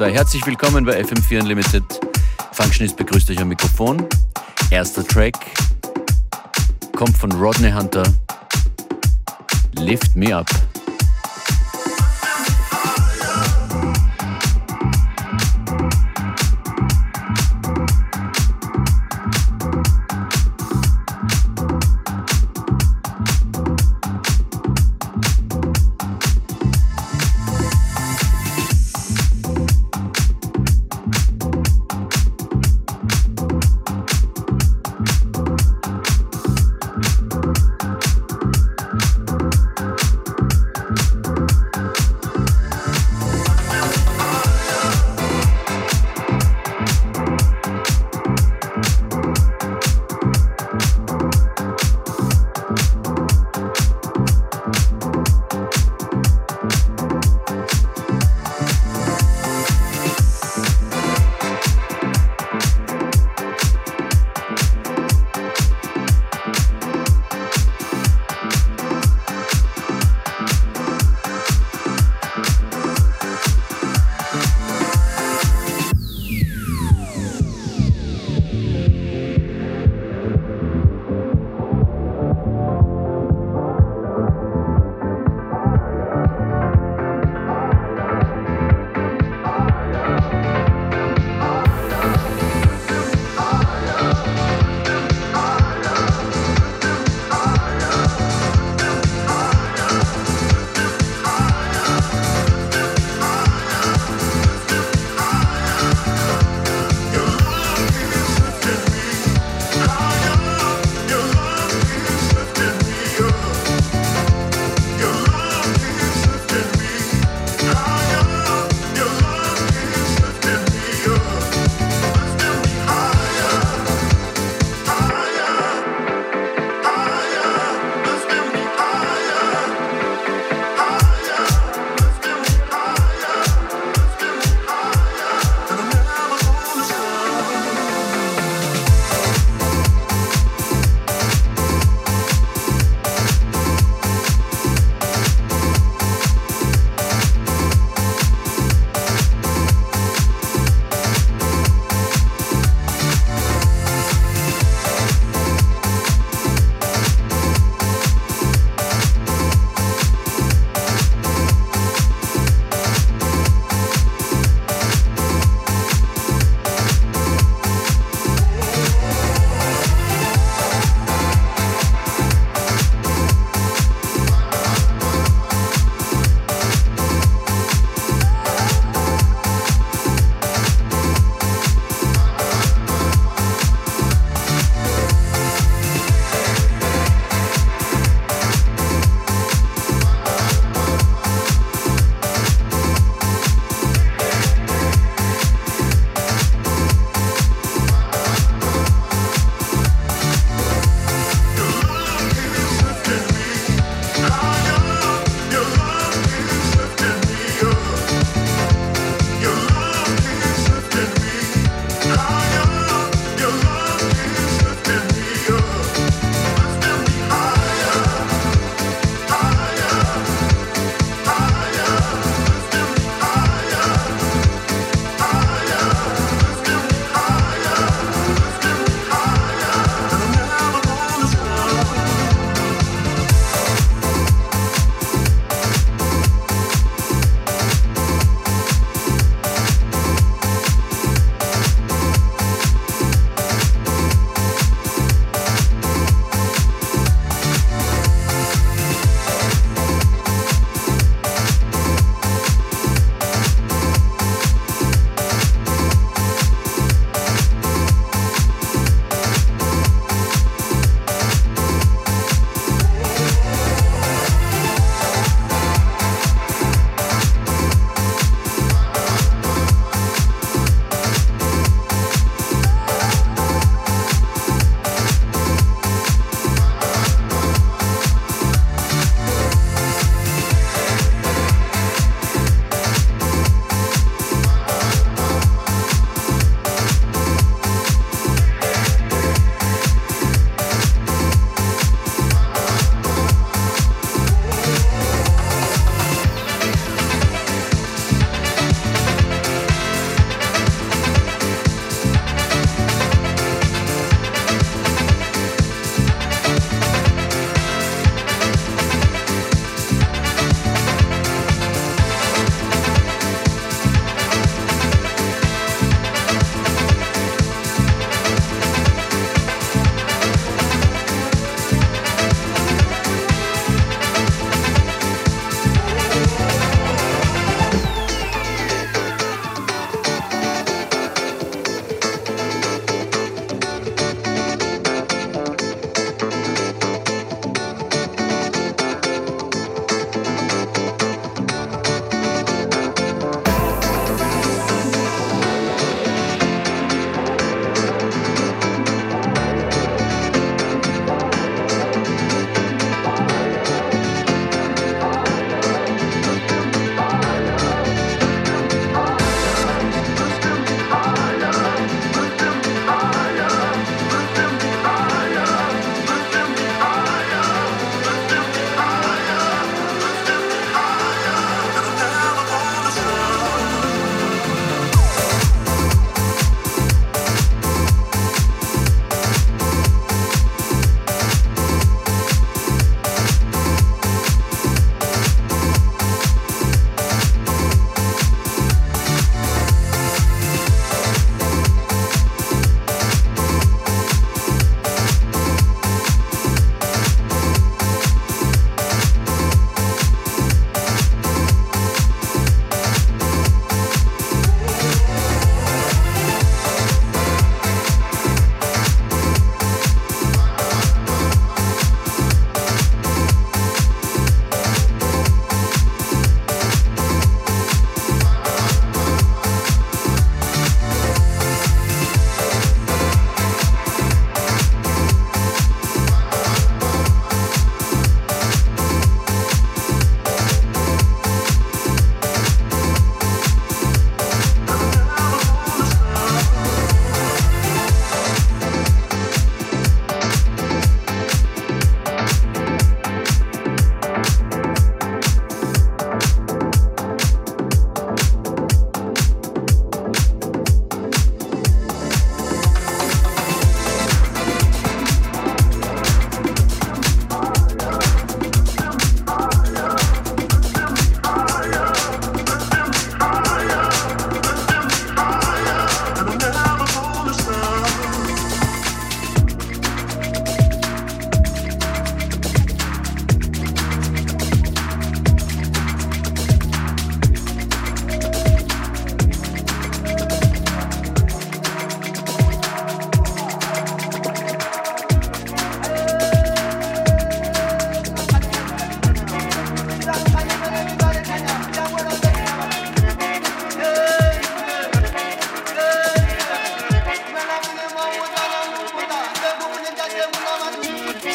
2. Herzlich willkommen bei FM4 Unlimited. Functionist begrüßt euch am Mikrofon. Erster Track kommt von Rodney Hunter. Lift Me Up.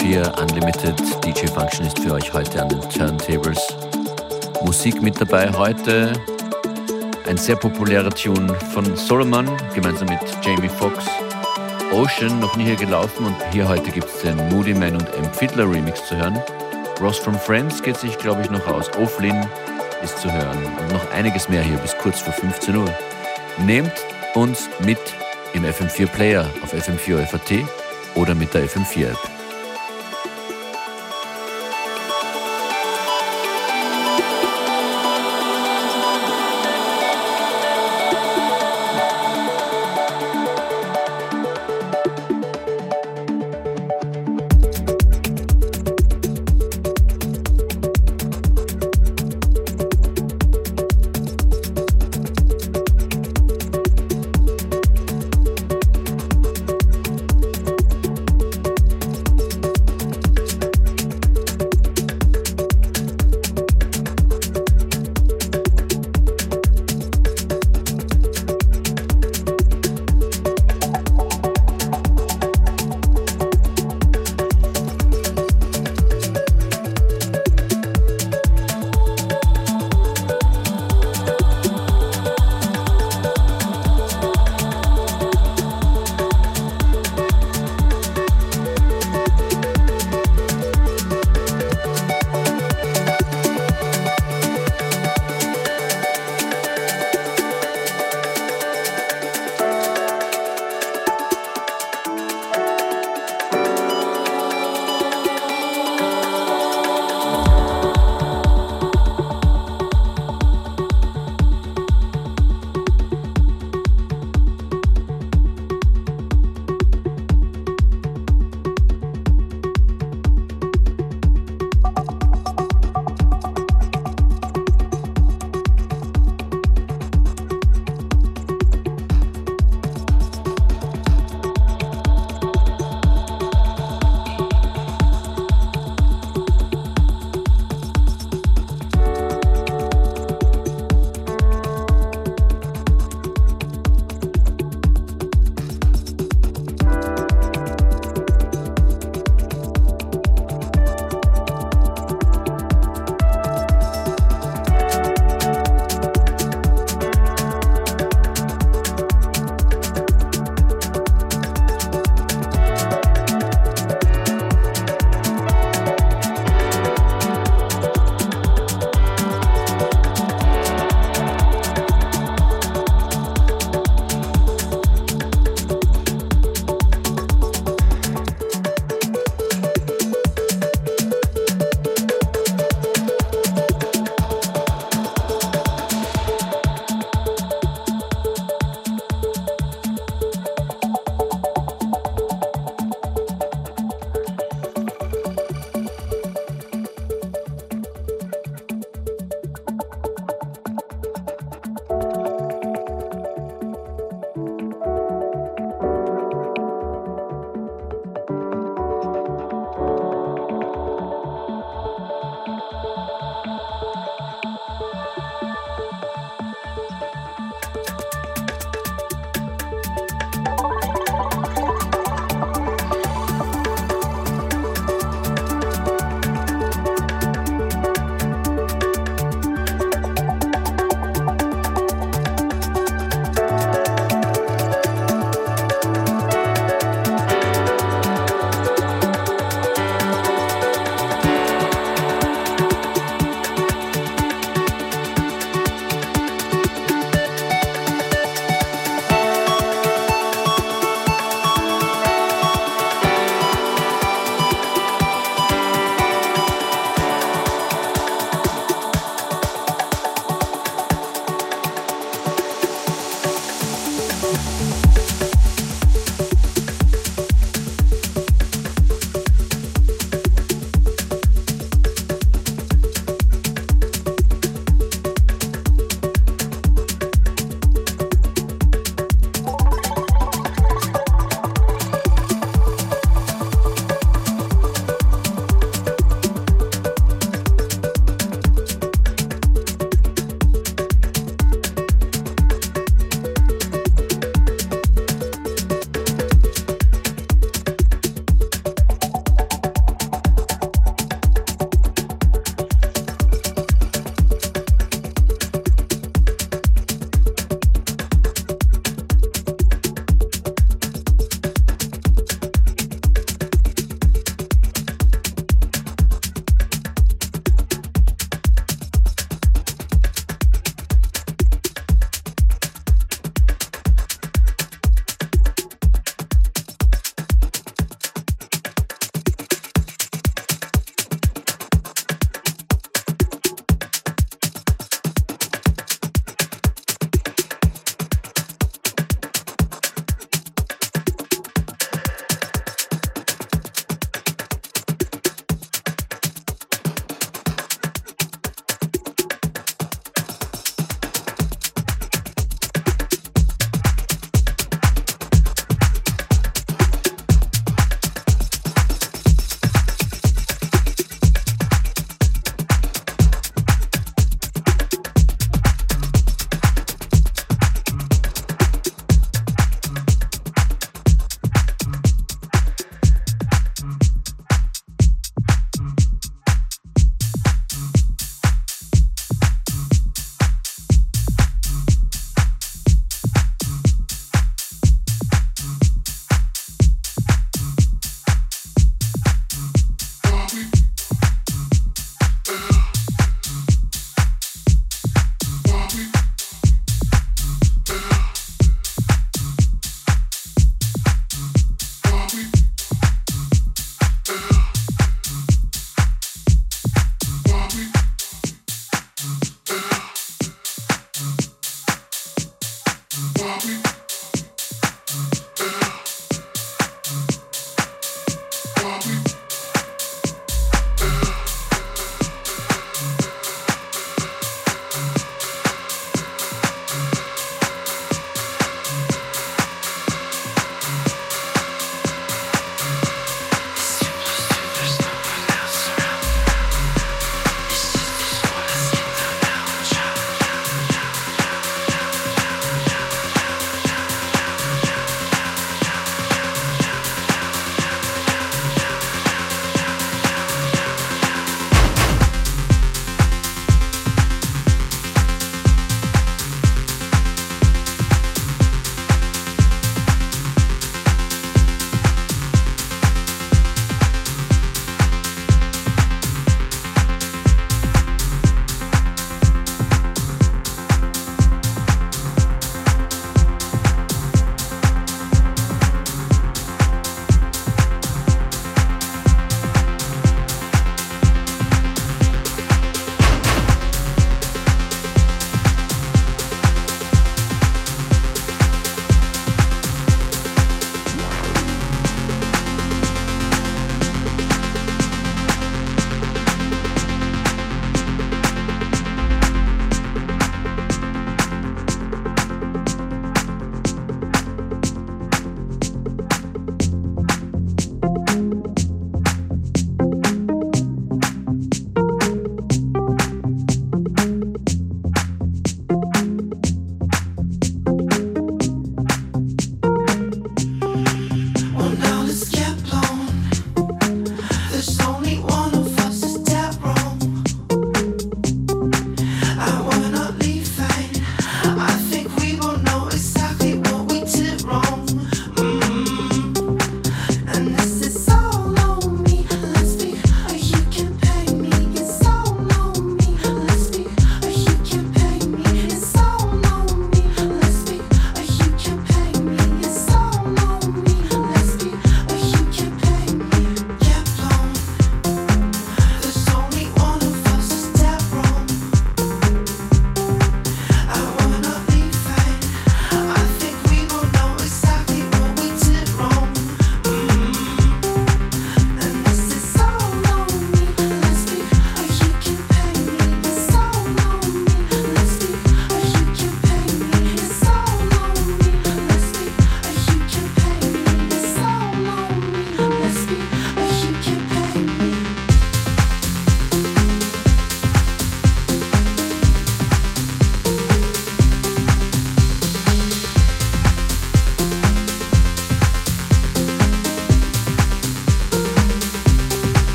FM4 Unlimited. DJ Function ist für euch heute an den Turntables. Musik mit dabei heute. Ein sehr populärer Tune von Solomon gemeinsam mit Jamie Foxx. Ocean noch nie hier gelaufen und hier heute gibt es den Moody Man und M. Fiddler Remix zu hören. Ross from Friends geht sich, glaube ich, noch aus. O'Flynn ist zu hören und noch einiges mehr hier bis kurz vor 15 Uhr. Nehmt uns mit im FM4 Player auf FM4 FAT oder mit der FM4 App.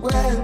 Well,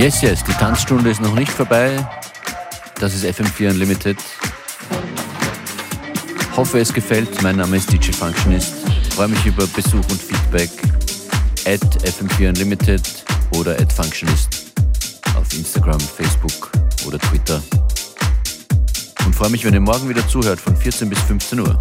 Yes, yes, die Tanzstunde ist noch nicht vorbei. Das ist FM4 Unlimited. Hoffe, es gefällt. Mein Name ist DJ Functionist. Freue mich über Besuch und Feedback at FM4 Unlimited oder at Functionist auf Instagram, Facebook oder Twitter. Und freue mich, wenn ihr morgen wieder zuhört von 14 bis 15 Uhr.